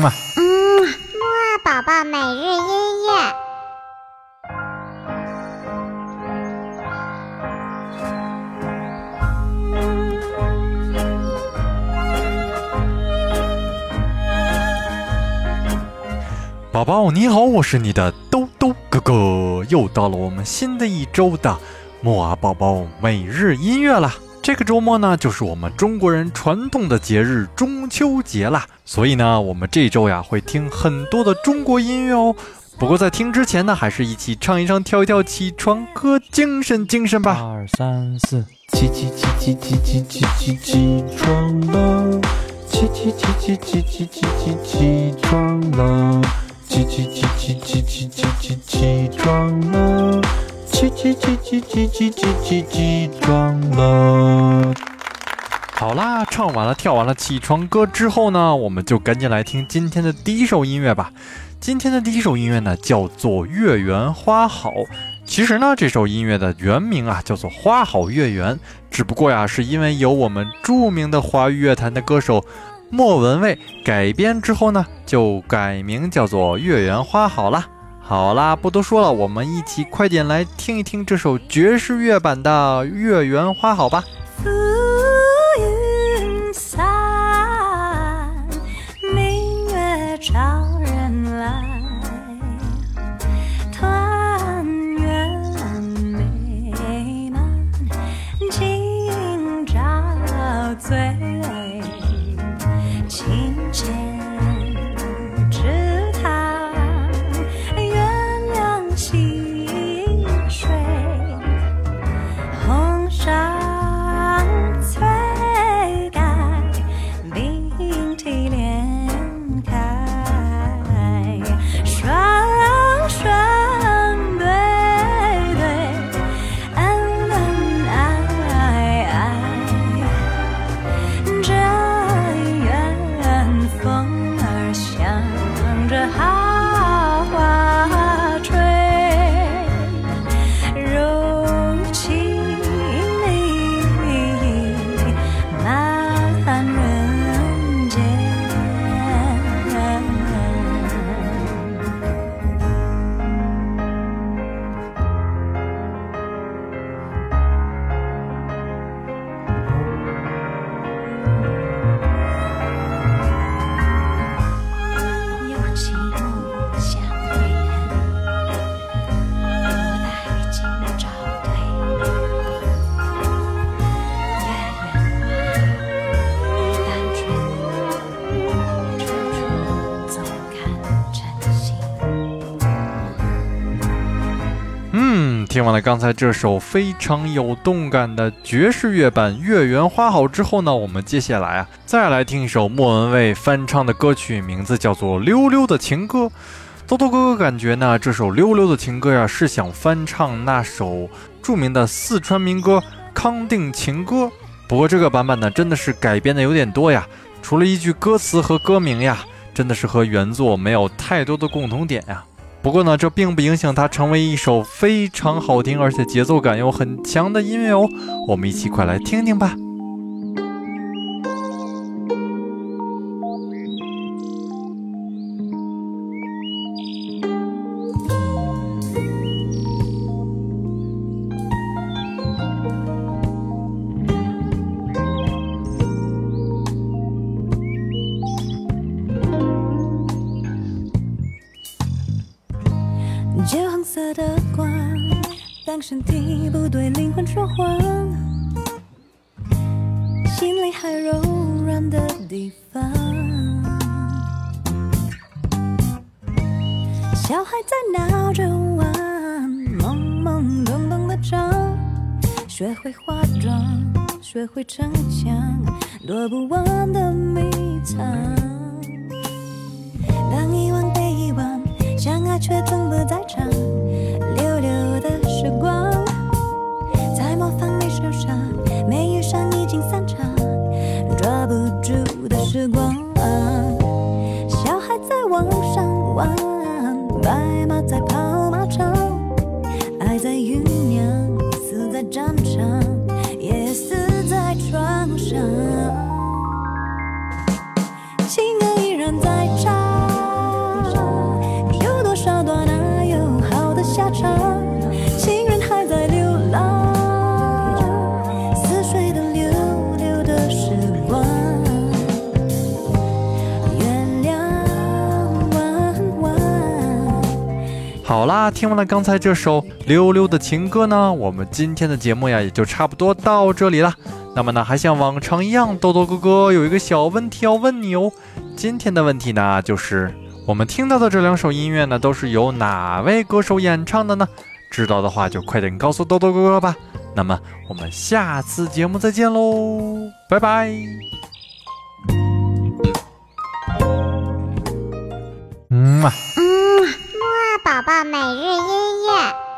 嘛。嗯，木二宝宝每日音乐。宝宝你好，我是你的兜兜哥哥，又到了我们新的一周的木啊宝宝每日音乐了。这个周末呢，就是我们中国人传统的节日中秋节啦，所以呢，我们这周呀会听很多的中国音乐哦。不过在听之前呢，还是一起唱一唱、跳一跳起床歌，精神精神吧。二三四，起起起起起起起起起床了，起起起起起起起起起床了，起起起起起起起起起床了，起起起起起起起起起床了。好啦，唱完了、跳完了起床歌之后呢，我们就赶紧来听今天的第一首音乐吧。今天的第一首音乐呢，叫做《月圆花好》。其实呢，这首音乐的原名啊，叫做《花好月圆》，只不过呀，是因为有我们著名的华语乐坛的歌手莫文蔚改编之后呢，就改名叫做《月圆花好》啦。好啦，不多说了，我们一起快点来听一听这首爵士乐版的《月圆花好》吧。听完了刚才这首非常有动感的爵士乐版《月圆花好》之后呢，我们接下来啊，再来听一首莫文蔚翻唱的歌曲，名字叫做《溜溜的情歌》。豆豆哥哥感觉呢，这首《溜溜的情歌》呀，是想翻唱那首著名的四川民歌《康定情歌》。不过这个版本呢，真的是改编的有点多呀，除了一句歌词和歌名呀，真的是和原作没有太多的共同点呀。不过呢，这并不影响它成为一首非常好听而且节奏感又很强的音乐哦。我们一起快来听听吧。橘红色的光，当身体不对灵魂说谎，心里还柔软的地方。小孩在闹着玩，懵懵懂懂的长，学会化妆，学会逞强，躲不完的迷藏。当遗忘，却从不在场，溜溜的时光，在模仿你受伤，没遇上已经散场，抓不住的时光。小孩在网上玩，白马在跑马场，爱在酝酿，死在战场，好啦，听完了刚才这首溜溜的情歌呢，我们今天的节目呀也就差不多到这里了。那么呢，还像往常一样，豆豆哥哥有一个小问题要问你哦。今天的问题呢，就是我们听到的这两首音乐呢，都是由哪位歌手演唱的呢？知道的话就快点告诉豆豆哥哥吧。那么我们下次节目再见喽，拜拜。嗯啊。嗯，宝宝每日音乐。